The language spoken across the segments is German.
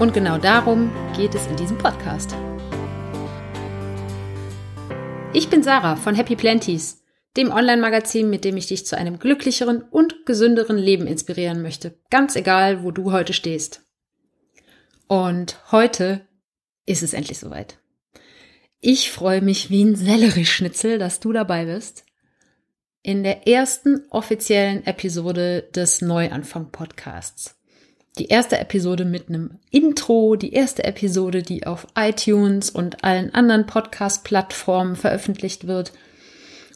Und genau darum geht es in diesem Podcast. Ich bin Sarah von Happy Planties, dem Online-Magazin, mit dem ich dich zu einem glücklicheren und gesünderen Leben inspirieren möchte, ganz egal, wo du heute stehst. Und heute ist es endlich soweit. Ich freue mich wie ein Sellerieschnitzel, dass du dabei bist. In der ersten offiziellen Episode des Neuanfang-Podcasts die erste Episode mit einem Intro, die erste Episode, die auf iTunes und allen anderen Podcast-Plattformen veröffentlicht wird.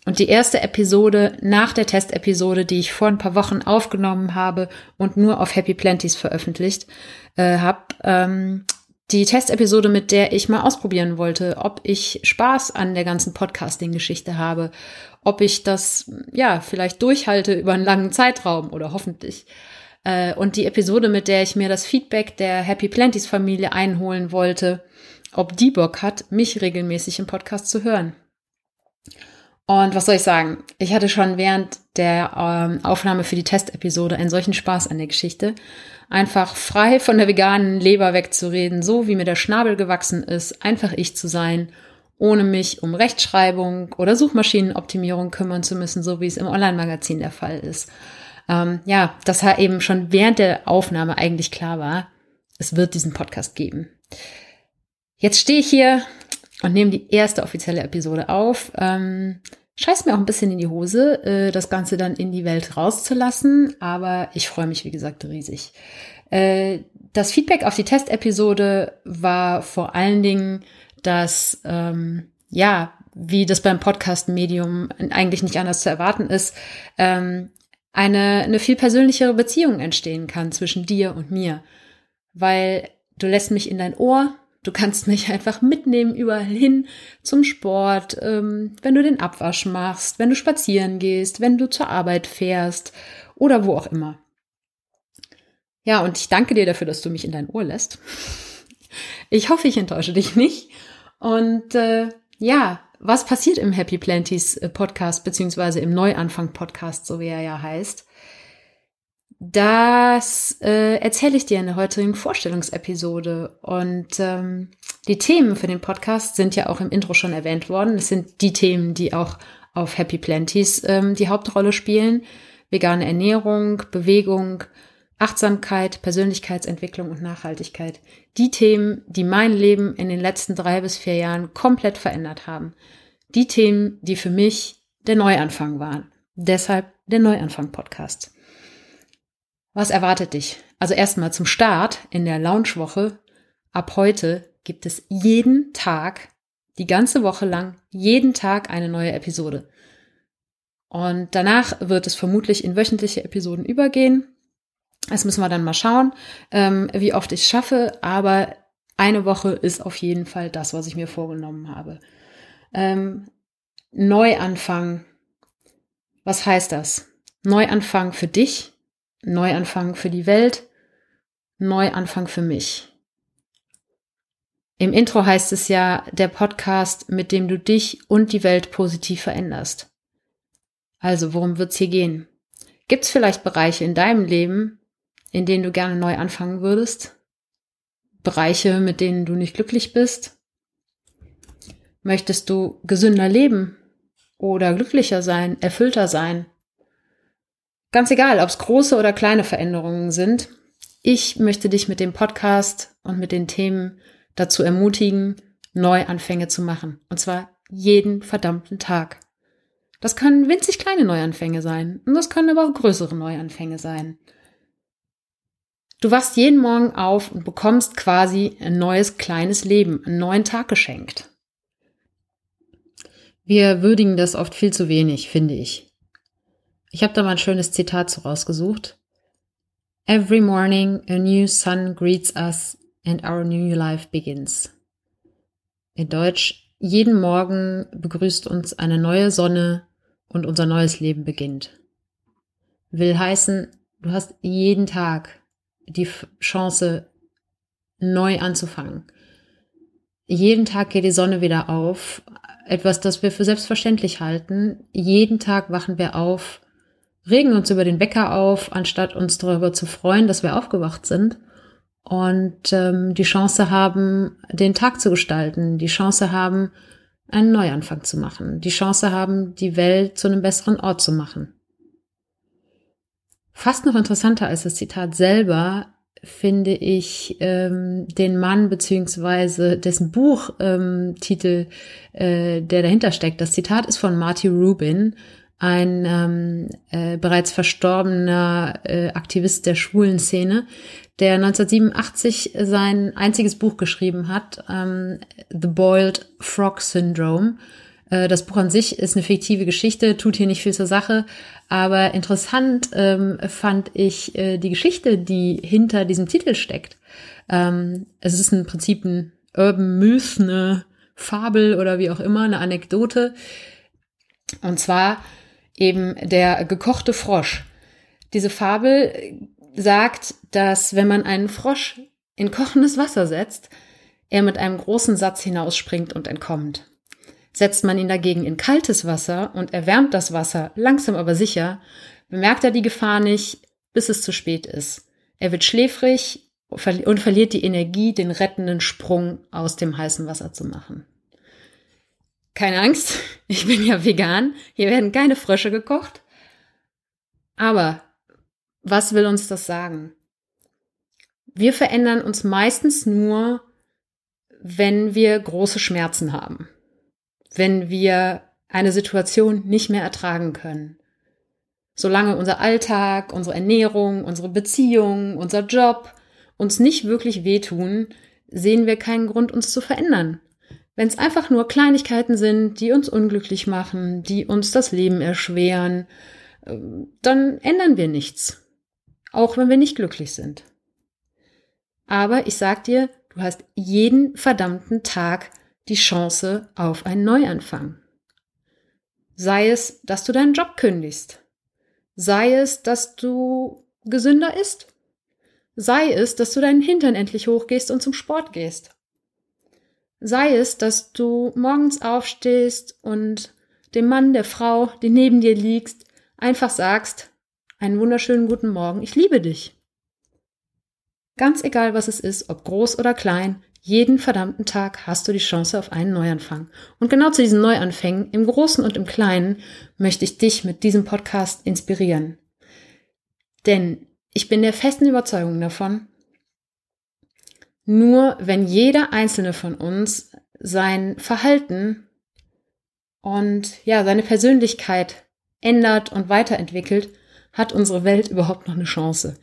Und die erste Episode nach der Testepisode, die ich vor ein paar Wochen aufgenommen habe und nur auf Happy Planties veröffentlicht äh, habe. Ähm, die Testepisode, mit der ich mal ausprobieren wollte, ob ich Spaß an der ganzen Podcasting-Geschichte habe, ob ich das ja vielleicht durchhalte über einen langen Zeitraum oder hoffentlich. Äh, und die Episode, mit der ich mir das Feedback der Happy Planties Familie einholen wollte, ob die Bock hat, mich regelmäßig im Podcast zu hören. Und was soll ich sagen? Ich hatte schon während der ähm, Aufnahme für die Testepisode einen solchen Spaß an der Geschichte. Einfach frei von der veganen Leber wegzureden, so wie mir der Schnabel gewachsen ist, einfach ich zu sein, ohne mich um Rechtschreibung oder Suchmaschinenoptimierung kümmern zu müssen, so wie es im Online-Magazin der Fall ist ähm, ja, dass halt eben schon während der Aufnahme eigentlich klar war, es wird diesen Podcast geben. Jetzt stehe ich hier und nehme die erste offizielle Episode auf. Ähm, scheiß mir auch ein bisschen in die Hose, äh, das Ganze dann in die Welt rauszulassen, aber ich freue mich, wie gesagt, riesig. Äh, das Feedback auf die Testepisode war vor allen Dingen, dass, ähm, ja, wie das beim Podcast-Medium eigentlich nicht anders zu erwarten ist, ähm, eine, eine viel persönlichere Beziehung entstehen kann zwischen dir und mir. Weil du lässt mich in dein Ohr, du kannst mich einfach mitnehmen überall hin zum Sport, ähm, wenn du den Abwasch machst, wenn du spazieren gehst, wenn du zur Arbeit fährst oder wo auch immer. Ja, und ich danke dir dafür, dass du mich in dein Ohr lässt. Ich hoffe, ich enttäusche dich nicht. Und äh, ja, was passiert im Happy Planties äh, Podcast, beziehungsweise im Neuanfang Podcast, so wie er ja heißt? Das äh, erzähle ich dir in der heutigen Vorstellungsepisode. Und ähm, die Themen für den Podcast sind ja auch im Intro schon erwähnt worden. Es sind die Themen, die auch auf Happy Planties ähm, die Hauptrolle spielen. Vegane Ernährung, Bewegung, Achtsamkeit, Persönlichkeitsentwicklung und Nachhaltigkeit. Die Themen, die mein Leben in den letzten drei bis vier Jahren komplett verändert haben. Die Themen, die für mich der Neuanfang waren. Deshalb der Neuanfang-Podcast. Was erwartet dich? Also erstmal zum Start in der Launchwoche. Ab heute gibt es jeden Tag, die ganze Woche lang, jeden Tag eine neue Episode. Und danach wird es vermutlich in wöchentliche Episoden übergehen. Das müssen wir dann mal schauen, ähm, wie oft ich schaffe. Aber eine Woche ist auf jeden Fall das, was ich mir vorgenommen habe. Ähm, Neuanfang. Was heißt das? Neuanfang für dich, Neuanfang für die Welt, Neuanfang für mich. Im Intro heißt es ja der Podcast, mit dem du dich und die Welt positiv veränderst. Also, worum wird's hier gehen? Gibt's vielleicht Bereiche in deinem Leben, in denen du gerne neu anfangen würdest? Bereiche, mit denen du nicht glücklich bist? Möchtest du gesünder leben oder glücklicher sein, erfüllter sein? Ganz egal, ob es große oder kleine Veränderungen sind. Ich möchte dich mit dem Podcast und mit den Themen dazu ermutigen, Neuanfänge zu machen. Und zwar jeden verdammten Tag. Das können winzig kleine Neuanfänge sein. Und das können aber auch größere Neuanfänge sein. Du wachst jeden Morgen auf und bekommst quasi ein neues kleines Leben, einen neuen Tag geschenkt. Wir würdigen das oft viel zu wenig, finde ich. Ich habe da mal ein schönes Zitat zu rausgesucht. Every morning a new sun greets us and our new life begins. In Deutsch, jeden Morgen begrüßt uns eine neue Sonne und unser neues Leben beginnt. Will heißen, du hast jeden Tag die Chance, neu anzufangen. Jeden Tag geht die Sonne wieder auf. Etwas, das wir für selbstverständlich halten. Jeden Tag wachen wir auf, regen uns über den Wecker auf, anstatt uns darüber zu freuen, dass wir aufgewacht sind und ähm, die Chance haben, den Tag zu gestalten, die Chance haben, einen Neuanfang zu machen, die Chance haben, die Welt zu einem besseren Ort zu machen. Fast noch interessanter als das Zitat selber finde ich ähm, den Mann beziehungsweise dessen Buchtitel, ähm, äh, der dahinter steckt. Das Zitat ist von Marty Rubin, ein ähm, äh, bereits verstorbener äh, Aktivist der schwulen Szene, der 1987 sein einziges Buch geschrieben hat, ähm, The Boiled Frog Syndrome. Äh, das Buch an sich ist eine fiktive Geschichte, tut hier nicht viel zur Sache, aber interessant ähm, fand ich äh, die Geschichte, die hinter diesem Titel steckt. Ähm, es ist im Prinzip ein Urban Myth, eine Fabel oder wie auch immer, eine Anekdote. Und zwar eben der gekochte Frosch. Diese Fabel sagt, dass wenn man einen Frosch in kochendes Wasser setzt, er mit einem großen Satz hinausspringt und entkommt. Setzt man ihn dagegen in kaltes Wasser und erwärmt das Wasser langsam aber sicher, bemerkt er die Gefahr nicht, bis es zu spät ist. Er wird schläfrig und verliert die Energie, den rettenden Sprung aus dem heißen Wasser zu machen. Keine Angst, ich bin ja vegan, hier werden keine Frösche gekocht. Aber was will uns das sagen? Wir verändern uns meistens nur, wenn wir große Schmerzen haben wenn wir eine Situation nicht mehr ertragen können. Solange unser Alltag, unsere Ernährung, unsere Beziehung, unser Job uns nicht wirklich wehtun, sehen wir keinen Grund, uns zu verändern. Wenn es einfach nur Kleinigkeiten sind, die uns unglücklich machen, die uns das Leben erschweren, ähm, dann ändern wir nichts. Auch wenn wir nicht glücklich sind. Aber ich sag dir, du hast jeden verdammten Tag die Chance auf einen Neuanfang. Sei es, dass du deinen Job kündigst. Sei es, dass du gesünder isst. Sei es, dass du deinen Hintern endlich hochgehst und zum Sport gehst. Sei es, dass du morgens aufstehst und dem Mann, der Frau, die neben dir liegt, einfach sagst, einen wunderschönen guten Morgen, ich liebe dich. Ganz egal, was es ist, ob groß oder klein, jeden verdammten Tag hast du die Chance auf einen Neuanfang. Und genau zu diesen Neuanfängen, im Großen und im Kleinen, möchte ich dich mit diesem Podcast inspirieren. Denn ich bin der festen Überzeugung davon, nur wenn jeder einzelne von uns sein Verhalten und ja, seine Persönlichkeit ändert und weiterentwickelt, hat unsere Welt überhaupt noch eine Chance.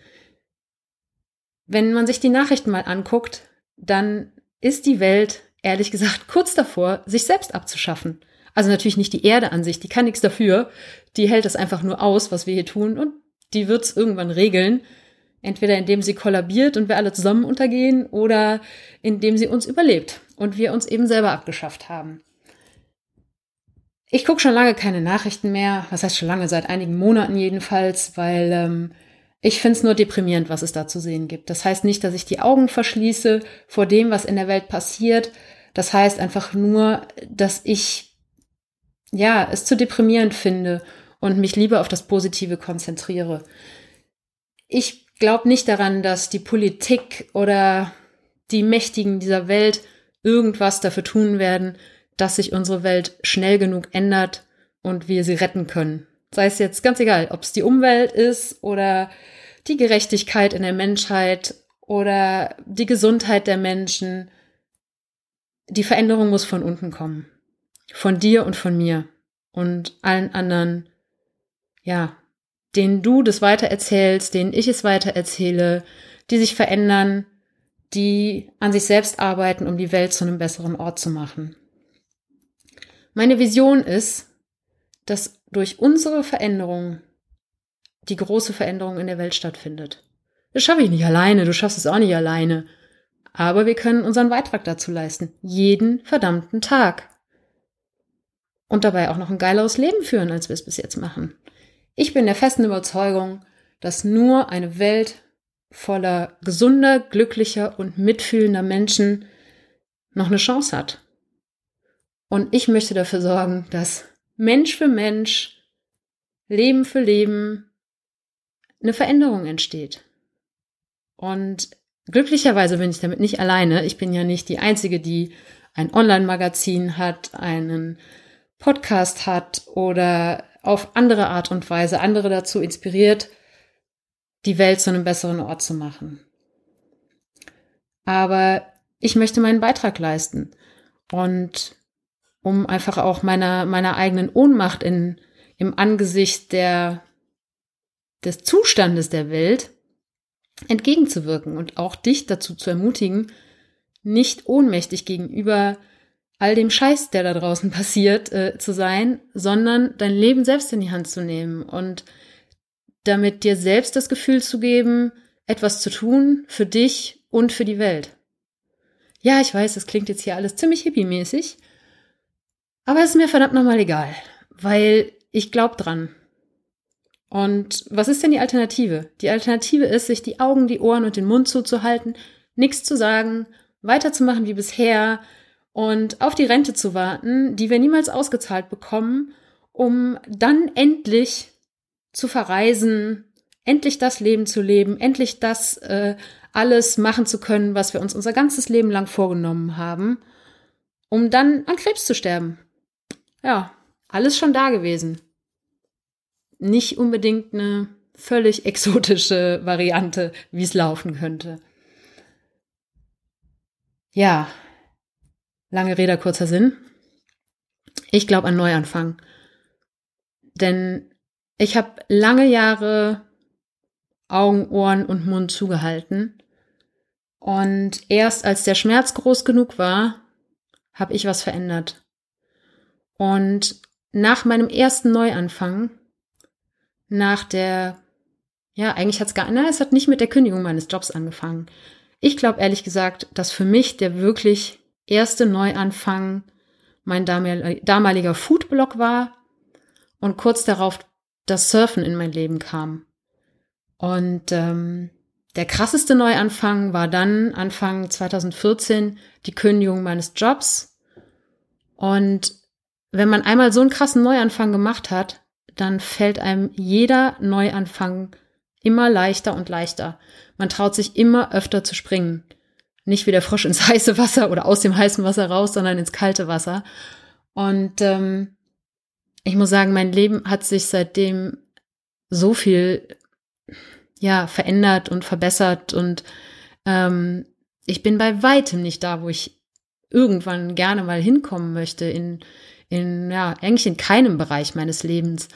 Wenn man sich die Nachrichten mal anguckt, dann ist die Welt, ehrlich gesagt, kurz davor, sich selbst abzuschaffen. Also natürlich nicht die Erde an sich, die kann nichts dafür. Die hält es einfach nur aus, was wir hier tun, und die wird es irgendwann regeln. Entweder indem sie kollabiert und wir alle zusammen untergehen oder indem sie uns überlebt und wir uns eben selber abgeschafft haben. Ich gucke schon lange keine Nachrichten mehr, was heißt schon lange, seit einigen Monaten jedenfalls, weil ähm, ich finde es nur deprimierend, was es da zu sehen gibt. Das heißt nicht, dass ich die Augen verschließe vor dem, was in der Welt passiert. Das heißt einfach nur, dass ich ja es zu deprimierend finde und mich lieber auf das Positive konzentriere. Ich glaube nicht daran, dass die Politik oder die Mächtigen dieser Welt irgendwas dafür tun werden, dass sich unsere Welt schnell genug ändert und wir sie retten können. Sei es jetzt ganz egal, ob es die Umwelt ist oder die Gerechtigkeit in der Menschheit oder die Gesundheit der Menschen. Die Veränderung muss von unten kommen. Von dir und von mir und allen anderen, ja, denen du das weitererzählst, denen ich es weitererzähle, die sich verändern, die an sich selbst arbeiten, um die Welt zu einem besseren Ort zu machen. Meine Vision ist, dass durch unsere Veränderung die große Veränderung in der Welt stattfindet. Das schaffe ich nicht alleine, du schaffst es auch nicht alleine. Aber wir können unseren Beitrag dazu leisten. Jeden verdammten Tag. Und dabei auch noch ein geileres Leben führen, als wir es bis jetzt machen. Ich bin der festen Überzeugung, dass nur eine Welt voller gesunder, glücklicher und mitfühlender Menschen noch eine Chance hat. Und ich möchte dafür sorgen, dass Mensch für Mensch, Leben für Leben eine Veränderung entsteht. Und glücklicherweise bin ich damit nicht alleine. Ich bin ja nicht die Einzige, die ein Online-Magazin hat, einen Podcast hat oder auf andere Art und Weise andere dazu inspiriert, die Welt zu einem besseren Ort zu machen. Aber ich möchte meinen Beitrag leisten und um einfach auch meiner, meiner eigenen Ohnmacht in, im Angesicht der, des Zustandes der Welt entgegenzuwirken und auch dich dazu zu ermutigen, nicht ohnmächtig gegenüber all dem Scheiß, der da draußen passiert, äh, zu sein, sondern dein Leben selbst in die Hand zu nehmen und damit dir selbst das Gefühl zu geben, etwas zu tun für dich und für die Welt. Ja, ich weiß, das klingt jetzt hier alles ziemlich hippie-mäßig, aber es ist mir verdammt nochmal egal, weil ich glaube dran. Und was ist denn die Alternative? Die Alternative ist, sich die Augen, die Ohren und den Mund zuzuhalten, nichts zu sagen, weiterzumachen wie bisher und auf die Rente zu warten, die wir niemals ausgezahlt bekommen, um dann endlich zu verreisen, endlich das Leben zu leben, endlich das äh, alles machen zu können, was wir uns unser ganzes Leben lang vorgenommen haben, um dann an Krebs zu sterben. Ja, alles schon da gewesen. Nicht unbedingt eine völlig exotische Variante, wie es laufen könnte. Ja, lange Rede, kurzer Sinn. Ich glaube an Neuanfang. Denn ich habe lange Jahre Augen, Ohren und Mund zugehalten. Und erst als der Schmerz groß genug war, habe ich was verändert. Und nach meinem ersten Neuanfang, nach der, ja, eigentlich hat es gar, na, es hat nicht mit der Kündigung meines Jobs angefangen. Ich glaube ehrlich gesagt, dass für mich der wirklich erste Neuanfang mein damaliger Foodblog war und kurz darauf das Surfen in mein Leben kam. Und ähm, der krasseste Neuanfang war dann Anfang 2014 die Kündigung meines Jobs. Und wenn man einmal so einen krassen Neuanfang gemacht hat, dann fällt einem jeder Neuanfang immer leichter und leichter. Man traut sich immer öfter zu springen. Nicht wie der Frosch ins heiße Wasser oder aus dem heißen Wasser raus, sondern ins kalte Wasser. Und ähm, ich muss sagen, mein Leben hat sich seitdem so viel ja verändert und verbessert und ähm, ich bin bei weitem nicht da, wo ich irgendwann gerne mal hinkommen möchte in in ja eigentlich in keinem Bereich meines Lebens.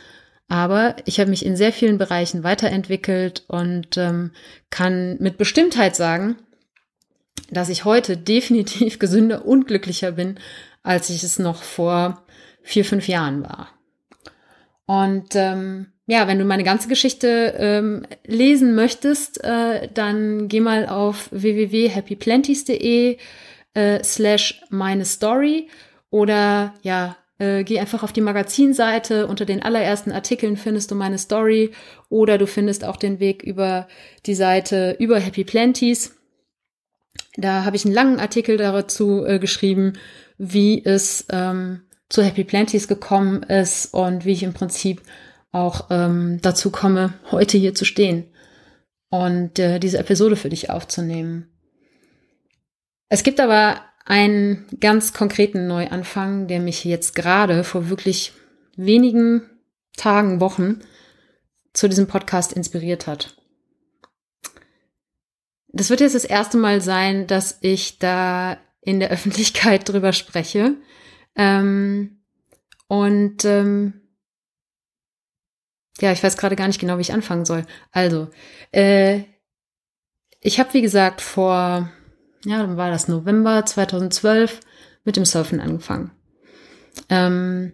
Aber ich habe mich in sehr vielen Bereichen weiterentwickelt und ähm, kann mit Bestimmtheit sagen, dass ich heute definitiv gesünder und glücklicher bin, als ich es noch vor vier, fünf Jahren war. Und ähm, ja, wenn du meine ganze Geschichte ähm, lesen möchtest, äh, dann geh mal auf www.happyplenties.de äh, slash meine Story oder ja, äh, geh einfach auf die Magazinseite. Unter den allerersten Artikeln findest du meine Story oder du findest auch den Weg über die Seite über Happy Plenties. Da habe ich einen langen Artikel dazu äh, geschrieben, wie es ähm, zu Happy Plenties gekommen ist und wie ich im Prinzip auch ähm, dazu komme, heute hier zu stehen und äh, diese Episode für dich aufzunehmen. Es gibt aber einen ganz konkreten Neuanfang, der mich jetzt gerade vor wirklich wenigen Tagen, Wochen zu diesem Podcast inspiriert hat. Das wird jetzt das erste Mal sein, dass ich da in der Öffentlichkeit drüber spreche. Ähm, und ähm, ja, ich weiß gerade gar nicht genau, wie ich anfangen soll. Also, äh, ich habe, wie gesagt, vor, ja, dann war das November 2012 mit dem Surfen angefangen. Ähm,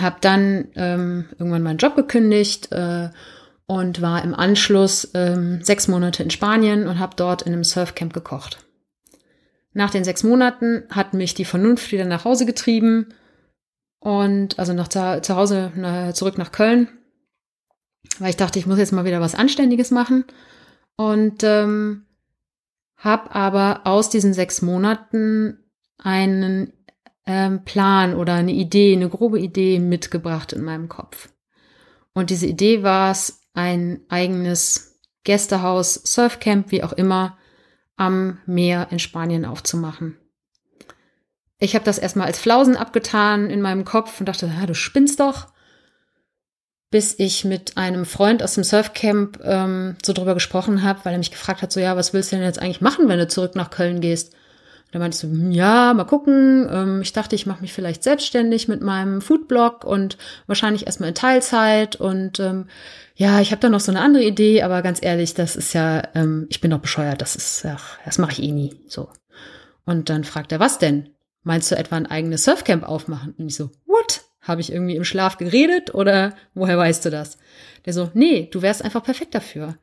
habe dann ähm, irgendwann meinen Job gekündigt äh, und war im Anschluss ähm, sechs Monate in Spanien und habe dort in einem Surfcamp gekocht. Nach den sechs Monaten hat mich die Vernunft wieder nach Hause getrieben und also nach zu Hause na, zurück nach Köln, weil ich dachte, ich muss jetzt mal wieder was Anständiges machen und ähm, habe aber aus diesen sechs Monaten einen ähm, Plan oder eine Idee, eine grobe Idee mitgebracht in meinem Kopf. Und diese Idee war es, ein eigenes Gästehaus, Surfcamp, wie auch immer, am Meer in Spanien aufzumachen. Ich habe das erstmal als Flausen abgetan in meinem Kopf und dachte, ja, du spinnst doch. Bis ich mit einem Freund aus dem Surfcamp ähm, so drüber gesprochen habe, weil er mich gefragt hat, so ja, was willst du denn jetzt eigentlich machen, wenn du zurück nach Köln gehst? Da meinte ich so, ja, mal gucken. Ähm, ich dachte, ich mache mich vielleicht selbstständig mit meinem Foodblog und wahrscheinlich erstmal in Teilzeit. Und ähm, ja, ich habe da noch so eine andere Idee, aber ganz ehrlich, das ist ja, ähm, ich bin doch bescheuert, das ist, ach, das mache ich eh nie. So. Und dann fragt er, was denn? Meinst du etwa ein eigenes Surfcamp aufmachen? Und ich so, what? Habe ich irgendwie im Schlaf geredet oder woher weißt du das? Der so, nee, du wärst einfach perfekt dafür.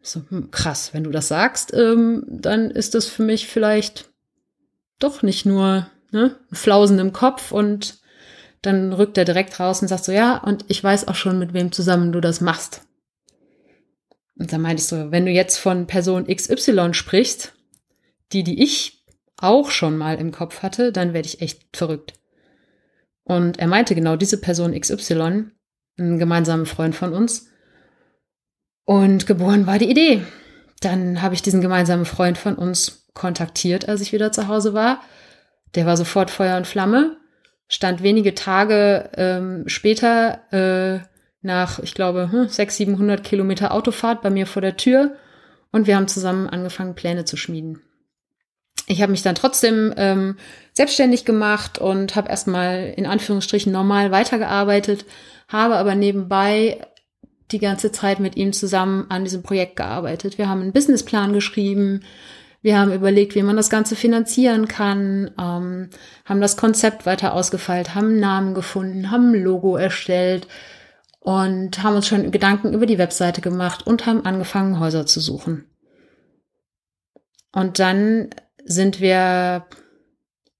Ich so, hm, krass, wenn du das sagst, ähm, dann ist das für mich vielleicht doch nicht nur ne, Flausen im Kopf und dann rückt er direkt raus und sagt so, ja, und ich weiß auch schon, mit wem zusammen du das machst. Und dann meinte ich so, wenn du jetzt von Person XY sprichst, die, die ich auch schon mal im Kopf hatte, dann werde ich echt verrückt. Und er meinte genau diese Person XY, ein gemeinsamer Freund von uns. Und geboren war die Idee. Dann habe ich diesen gemeinsamen Freund von uns kontaktiert, als ich wieder zu Hause war. Der war sofort Feuer und Flamme, stand wenige Tage ähm, später äh, nach, ich glaube, hm, 600, 700 Kilometer Autofahrt bei mir vor der Tür und wir haben zusammen angefangen, Pläne zu schmieden. Ich habe mich dann trotzdem ähm, selbstständig gemacht und habe erstmal in Anführungsstrichen normal weitergearbeitet, habe aber nebenbei die ganze Zeit mit ihm zusammen an diesem Projekt gearbeitet. Wir haben einen Businessplan geschrieben, wir haben überlegt, wie man das Ganze finanzieren kann, ähm, haben das Konzept weiter ausgefeilt, haben einen Namen gefunden, haben ein Logo erstellt und haben uns schon Gedanken über die Webseite gemacht und haben angefangen, Häuser zu suchen. Und dann sind wir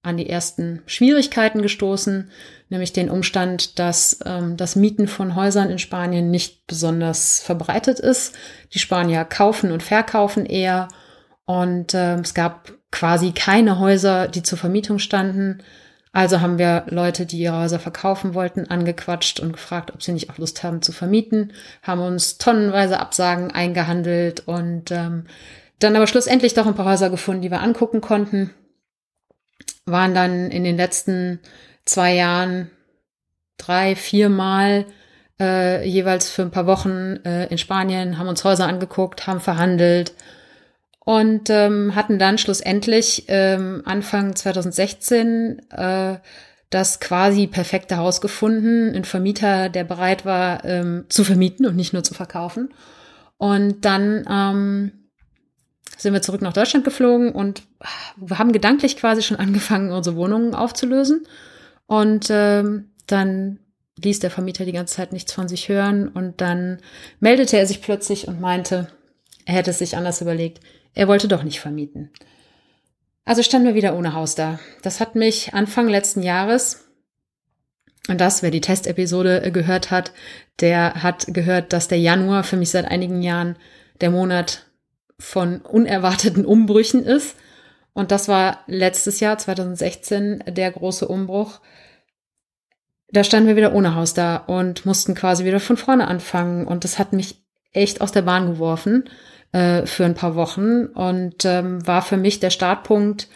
an die ersten Schwierigkeiten gestoßen, nämlich den Umstand, dass ähm, das Mieten von Häusern in Spanien nicht besonders verbreitet ist. Die Spanier kaufen und verkaufen eher und äh, es gab quasi keine Häuser, die zur Vermietung standen. Also haben wir Leute, die ihre Häuser verkaufen wollten, angequatscht und gefragt, ob sie nicht auch Lust haben zu vermieten, haben uns tonnenweise Absagen eingehandelt und ähm, dann aber schlussendlich doch ein paar Häuser gefunden, die wir angucken konnten. Waren dann in den letzten zwei Jahren drei, viermal äh, jeweils für ein paar Wochen äh, in Spanien, haben uns Häuser angeguckt, haben verhandelt und ähm, hatten dann schlussendlich ähm, Anfang 2016 äh, das quasi perfekte Haus gefunden, ein Vermieter, der bereit war ähm, zu vermieten und nicht nur zu verkaufen. Und dann ähm, sind wir zurück nach Deutschland geflogen und wir haben gedanklich quasi schon angefangen, unsere Wohnungen aufzulösen. Und ähm, dann ließ der Vermieter die ganze Zeit nichts von sich hören und dann meldete er sich plötzlich und meinte, er hätte es sich anders überlegt. Er wollte doch nicht vermieten. Also standen wir wieder ohne Haus da. Das hat mich Anfang letzten Jahres, und das, wer die Testepisode gehört hat, der hat gehört, dass der Januar für mich seit einigen Jahren der Monat von unerwarteten Umbrüchen ist. Und das war letztes Jahr, 2016, der große Umbruch. Da standen wir wieder ohne Haus da und mussten quasi wieder von vorne anfangen. Und das hat mich echt aus der Bahn geworfen äh, für ein paar Wochen und ähm, war für mich der Startpunkt,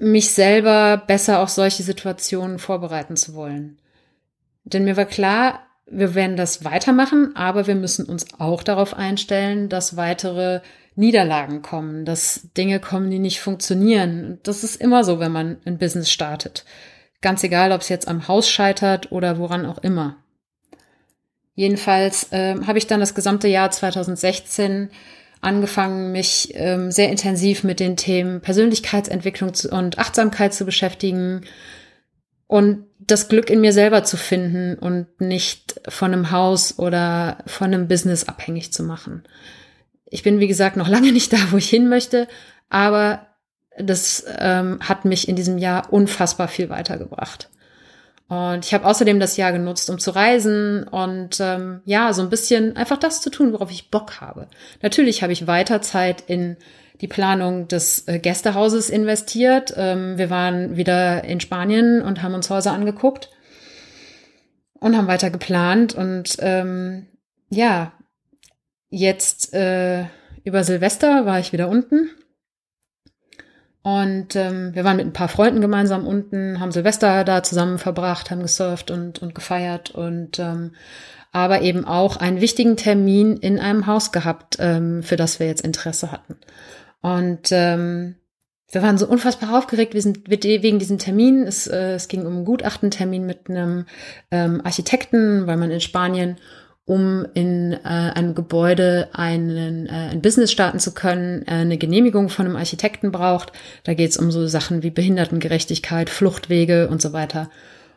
mich selber besser auf solche Situationen vorbereiten zu wollen. Denn mir war klar, wir werden das weitermachen, aber wir müssen uns auch darauf einstellen, dass weitere Niederlagen kommen, dass Dinge kommen, die nicht funktionieren. Das ist immer so, wenn man ein Business startet. Ganz egal, ob es jetzt am Haus scheitert oder woran auch immer. Jedenfalls äh, habe ich dann das gesamte Jahr 2016 angefangen, mich ähm, sehr intensiv mit den Themen Persönlichkeitsentwicklung und Achtsamkeit zu beschäftigen und das Glück in mir selber zu finden und nicht von einem Haus oder von einem Business abhängig zu machen. Ich bin, wie gesagt, noch lange nicht da, wo ich hin möchte, Aber das ähm, hat mich in diesem Jahr unfassbar viel weitergebracht. Und ich habe außerdem das Jahr genutzt, um zu reisen und ähm, ja, so ein bisschen einfach das zu tun, worauf ich Bock habe. Natürlich habe ich weiter Zeit in die Planung des äh, Gästehauses investiert. Ähm, wir waren wieder in Spanien und haben uns Häuser angeguckt und haben weiter geplant. Und ähm, ja, jetzt äh, über Silvester war ich wieder unten und ähm, wir waren mit ein paar Freunden gemeinsam unten, haben Silvester da zusammen verbracht, haben gesurft und, und gefeiert und ähm, aber eben auch einen wichtigen Termin in einem Haus gehabt, ähm, für das wir jetzt Interesse hatten. Und ähm, wir waren so unfassbar aufgeregt wir sind wegen diesem Termin. Es, äh, es ging um einen Gutachtentermin mit einem ähm, Architekten, weil man in Spanien um in äh, einem Gebäude einen, äh, ein Business starten zu können, äh, eine Genehmigung von einem Architekten braucht. Da geht es um so Sachen wie Behindertengerechtigkeit, Fluchtwege und so weiter.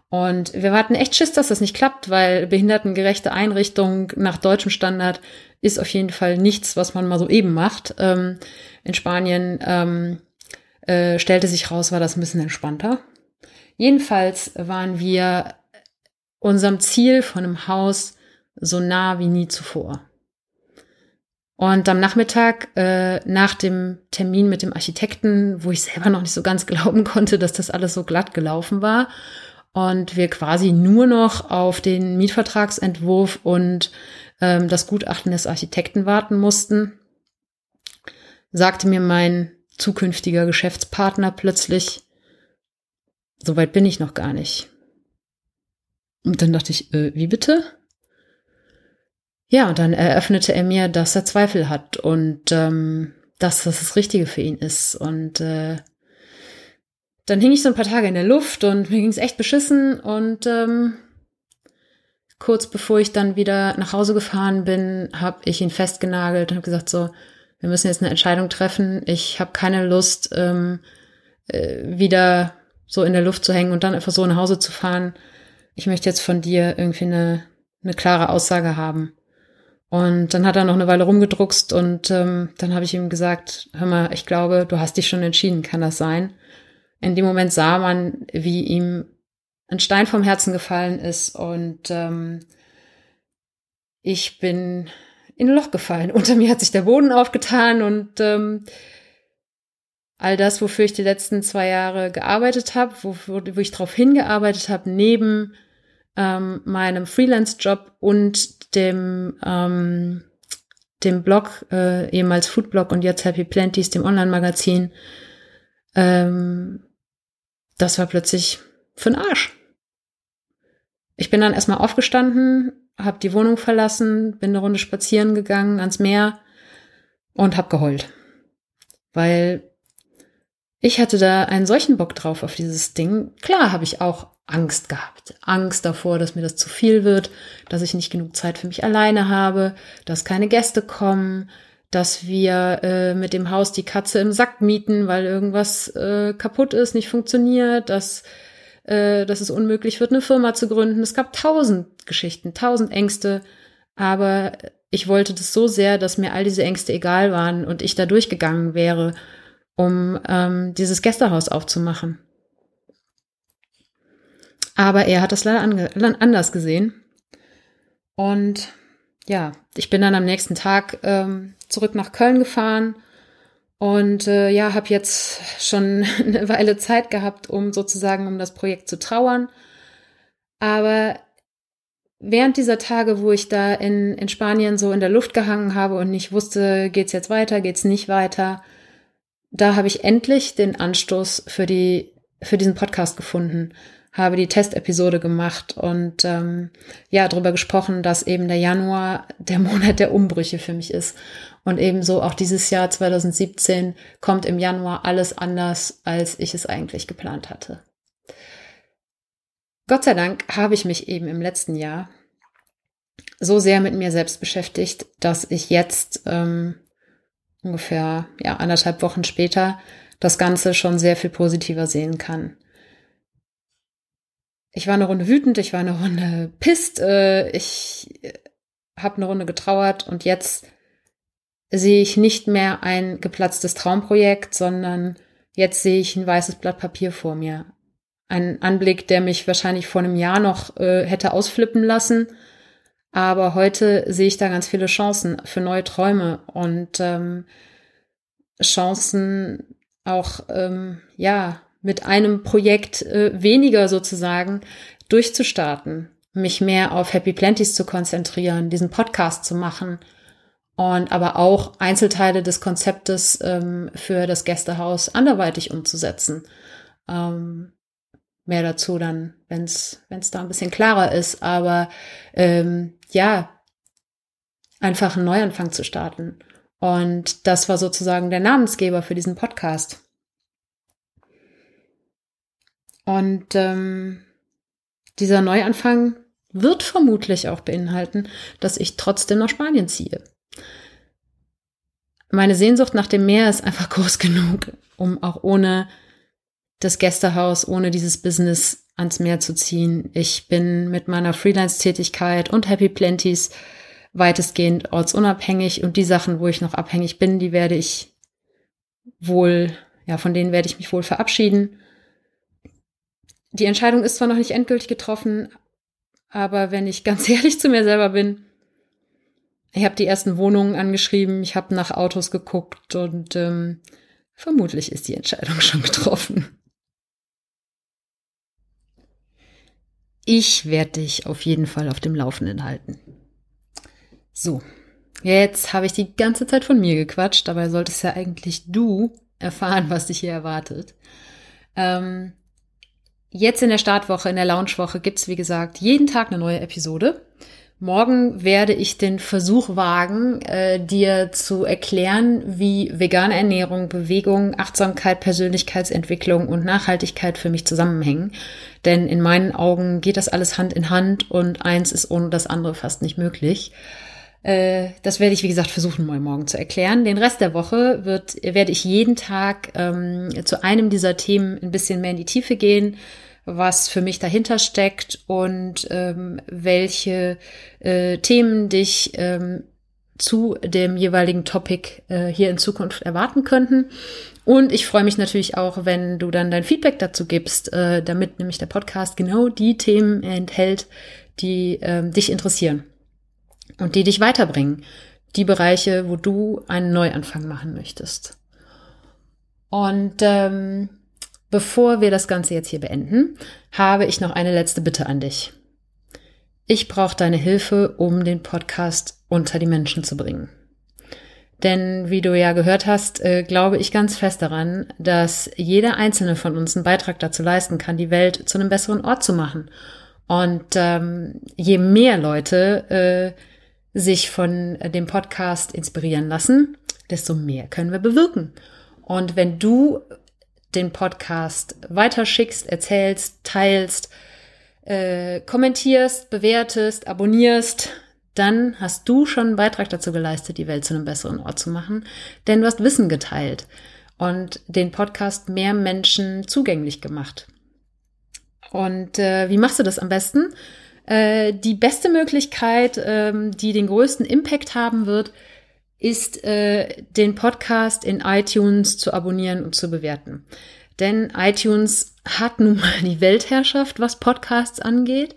Und wir hatten echt Schiss, dass das nicht klappt, weil behindertengerechte Einrichtung nach deutschem Standard ist auf jeden Fall nichts, was man mal so eben macht. Ähm, in Spanien ähm, äh, stellte sich raus, war das ein bisschen entspannter. Jedenfalls waren wir unserem Ziel von einem Haus so nah wie nie zuvor. Und am Nachmittag, äh, nach dem Termin mit dem Architekten, wo ich selber noch nicht so ganz glauben konnte, dass das alles so glatt gelaufen war, und wir quasi nur noch auf den Mietvertragsentwurf und ähm, das Gutachten des Architekten warten mussten, sagte mir mein zukünftiger Geschäftspartner plötzlich, so weit bin ich noch gar nicht. Und dann dachte ich, äh, wie bitte? Ja, und dann eröffnete er mir, dass er Zweifel hat und ähm, dass das das Richtige für ihn ist. Und äh, dann hing ich so ein paar Tage in der Luft und mir ging es echt beschissen. Und ähm, kurz bevor ich dann wieder nach Hause gefahren bin, habe ich ihn festgenagelt und habe gesagt, so, wir müssen jetzt eine Entscheidung treffen. Ich habe keine Lust, ähm, äh, wieder so in der Luft zu hängen und dann einfach so nach Hause zu fahren. Ich möchte jetzt von dir irgendwie eine, eine klare Aussage haben. Und dann hat er noch eine Weile rumgedruckst und ähm, dann habe ich ihm gesagt, hör mal, ich glaube, du hast dich schon entschieden, kann das sein? In dem Moment sah man, wie ihm ein Stein vom Herzen gefallen ist und ähm, ich bin in ein Loch gefallen. Unter mir hat sich der Boden aufgetan und ähm, all das, wofür ich die letzten zwei Jahre gearbeitet habe, wo, wo, ich darauf hingearbeitet habe, neben ähm, meinem Freelance-Job und dem, ähm, dem Blog, äh, ehemals Foodblog und jetzt Happy Planties, dem Online-Magazin, ähm, das war plötzlich für'n Arsch. Ich bin dann erstmal aufgestanden, habe die Wohnung verlassen, bin eine Runde spazieren gegangen ans Meer und habe geheult. Weil ich hatte da einen solchen Bock drauf auf dieses Ding. Klar habe ich auch Angst gehabt. Angst davor, dass mir das zu viel wird, dass ich nicht genug Zeit für mich alleine habe, dass keine Gäste kommen, dass wir äh, mit dem Haus die Katze im Sack mieten, weil irgendwas äh, kaputt ist, nicht funktioniert, dass, äh, dass es unmöglich wird, eine Firma zu gründen. Es gab tausend Geschichten, tausend Ängste, aber ich wollte das so sehr, dass mir all diese Ängste egal waren und ich da durchgegangen wäre, um ähm, dieses Gästehaus aufzumachen. Aber er hat das leider anders gesehen. Und ja, ich bin dann am nächsten Tag ähm, zurück nach Köln gefahren und äh, ja, habe jetzt schon eine Weile Zeit gehabt, um sozusagen um das Projekt zu trauern. Aber während dieser Tage, wo ich da in, in Spanien so in der Luft gehangen habe und nicht wusste, geht's jetzt weiter, geht's nicht weiter, da habe ich endlich den Anstoß für die für diesen Podcast gefunden habe die Testepisode gemacht und ähm, ja, darüber gesprochen, dass eben der Januar der Monat der Umbrüche für mich ist. Und ebenso auch dieses Jahr 2017 kommt im Januar alles anders, als ich es eigentlich geplant hatte. Gott sei Dank habe ich mich eben im letzten Jahr so sehr mit mir selbst beschäftigt, dass ich jetzt ähm, ungefähr ja anderthalb Wochen später das Ganze schon sehr viel positiver sehen kann ich war eine Runde wütend, ich war eine Runde pisst, äh, ich habe eine Runde getrauert und jetzt sehe ich nicht mehr ein geplatztes Traumprojekt, sondern jetzt sehe ich ein weißes Blatt Papier vor mir. Ein Anblick, der mich wahrscheinlich vor einem Jahr noch äh, hätte ausflippen lassen. Aber heute sehe ich da ganz viele Chancen für neue Träume und ähm, Chancen auch, ähm, ja, mit einem Projekt äh, weniger sozusagen durchzustarten, mich mehr auf Happy Planties zu konzentrieren, diesen Podcast zu machen und aber auch Einzelteile des Konzeptes ähm, für das Gästehaus anderweitig umzusetzen. Ähm, mehr dazu dann, wenn es da ein bisschen klarer ist. Aber ähm, ja, einfach einen Neuanfang zu starten. Und das war sozusagen der Namensgeber für diesen Podcast. Und ähm, dieser Neuanfang wird vermutlich auch beinhalten, dass ich trotzdem nach Spanien ziehe. Meine Sehnsucht nach dem Meer ist einfach groß genug, um auch ohne das Gästehaus, ohne dieses Business ans Meer zu ziehen. Ich bin mit meiner Freelance-Tätigkeit und Happy Plenties weitestgehend ortsunabhängig und die Sachen, wo ich noch abhängig bin, die werde ich wohl, ja, von denen werde ich mich wohl verabschieden. Die Entscheidung ist zwar noch nicht endgültig getroffen, aber wenn ich ganz ehrlich zu mir selber bin, ich habe die ersten Wohnungen angeschrieben, ich habe nach Autos geguckt und ähm, vermutlich ist die Entscheidung schon getroffen. Ich werde dich auf jeden Fall auf dem Laufenden halten. So, jetzt habe ich die ganze Zeit von mir gequatscht, dabei solltest ja eigentlich du erfahren, was dich hier erwartet. Ähm, jetzt in der Startwoche, in der Launchwoche gibt's wie gesagt, jeden Tag eine neue Episode. Morgen werde ich den Versuch wagen, äh, dir zu erklären, wie vegane Ernährung, Bewegung, Achtsamkeit, Persönlichkeitsentwicklung und Nachhaltigkeit für mich zusammenhängen. Denn in meinen Augen geht das alles Hand in Hand und eins ist ohne das andere fast nicht möglich. Äh, das werde ich, wie gesagt, versuchen, mal morgen zu erklären. Den Rest der Woche wird, werde ich jeden Tag ähm, zu einem dieser Themen ein bisschen mehr in die Tiefe gehen was für mich dahinter steckt und ähm, welche äh, Themen dich ähm, zu dem jeweiligen Topic äh, hier in Zukunft erwarten könnten. Und ich freue mich natürlich auch, wenn du dann dein Feedback dazu gibst, äh, damit nämlich der Podcast genau die Themen enthält, die ähm, dich interessieren und die dich weiterbringen. Die Bereiche, wo du einen Neuanfang machen möchtest. Und ähm, Bevor wir das Ganze jetzt hier beenden, habe ich noch eine letzte Bitte an dich. Ich brauche deine Hilfe, um den Podcast unter die Menschen zu bringen. Denn wie du ja gehört hast, äh, glaube ich ganz fest daran, dass jeder einzelne von uns einen Beitrag dazu leisten kann, die Welt zu einem besseren Ort zu machen. Und ähm, je mehr Leute äh, sich von dem Podcast inspirieren lassen, desto mehr können wir bewirken. Und wenn du den Podcast weiterschickst, erzählst, teilst, äh, kommentierst, bewertest, abonnierst, dann hast du schon einen Beitrag dazu geleistet, die Welt zu einem besseren Ort zu machen, denn du hast Wissen geteilt und den Podcast mehr Menschen zugänglich gemacht. Und äh, wie machst du das am besten? Äh, die beste Möglichkeit, ähm, die den größten Impact haben wird, ist, äh, den Podcast in iTunes zu abonnieren und zu bewerten. Denn iTunes hat nun mal die Weltherrschaft, was Podcasts angeht.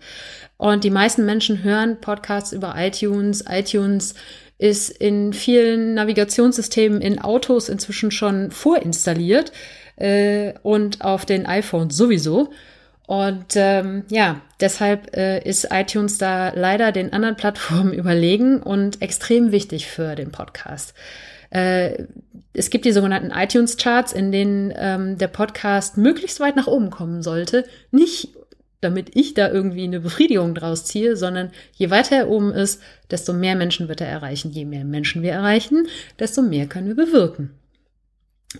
Und die meisten Menschen hören Podcasts über iTunes. iTunes ist in vielen Navigationssystemen in Autos inzwischen schon vorinstalliert äh, und auf den iPhones sowieso. Und ähm, ja, deshalb äh, ist iTunes da leider den anderen Plattformen überlegen und extrem wichtig für den Podcast. Äh, es gibt die sogenannten iTunes-Charts, in denen ähm, der Podcast möglichst weit nach oben kommen sollte. Nicht damit ich da irgendwie eine Befriedigung draus ziehe, sondern je weiter er oben ist, desto mehr Menschen wird er erreichen. Je mehr Menschen wir erreichen, desto mehr können wir bewirken.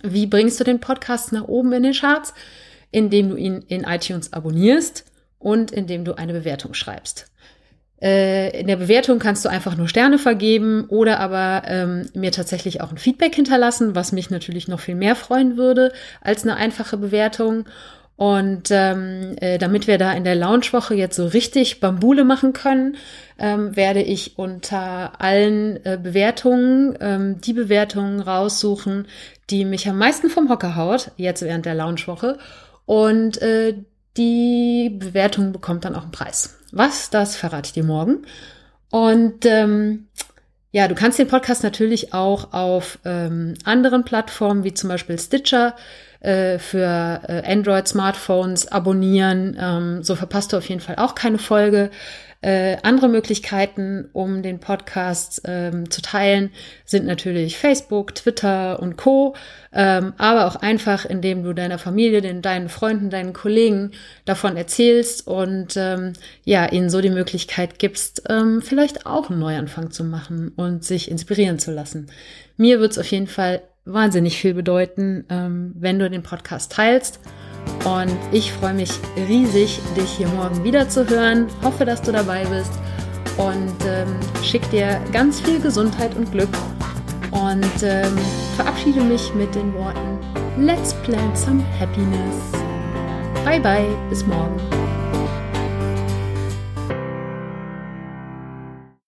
Wie bringst du den Podcast nach oben in den Charts? Indem du ihn in iTunes abonnierst und indem du eine Bewertung schreibst. Äh, in der Bewertung kannst du einfach nur Sterne vergeben oder aber ähm, mir tatsächlich auch ein Feedback hinterlassen, was mich natürlich noch viel mehr freuen würde als eine einfache Bewertung. Und ähm, äh, damit wir da in der Launchwoche jetzt so richtig Bambule machen können, ähm, werde ich unter allen äh, Bewertungen ähm, die Bewertungen raussuchen, die mich am meisten vom Hocker haut, jetzt während der Launchwoche. Und äh, die Bewertung bekommt dann auch einen Preis. Was, das verrate ich dir morgen. Und ähm, ja, du kannst den Podcast natürlich auch auf ähm, anderen Plattformen wie zum Beispiel Stitcher äh, für äh, Android-Smartphones abonnieren. Ähm, so verpasst du auf jeden Fall auch keine Folge. Äh, andere Möglichkeiten, um den Podcast ähm, zu teilen, sind natürlich Facebook, Twitter und Co. Ähm, aber auch einfach, indem du deiner Familie, den, deinen Freunden, deinen Kollegen davon erzählst und ähm, ja, ihnen so die Möglichkeit gibst, ähm, vielleicht auch einen Neuanfang zu machen und sich inspirieren zu lassen. Mir wird es auf jeden Fall wahnsinnig viel bedeuten, ähm, wenn du den Podcast teilst. Und ich freue mich riesig, dich hier morgen wieder zu hören. Hoffe, dass du dabei bist und ähm, schick dir ganz viel Gesundheit und Glück und ähm, verabschiede mich mit den Worten Let's plant some happiness. Bye bye, bis morgen.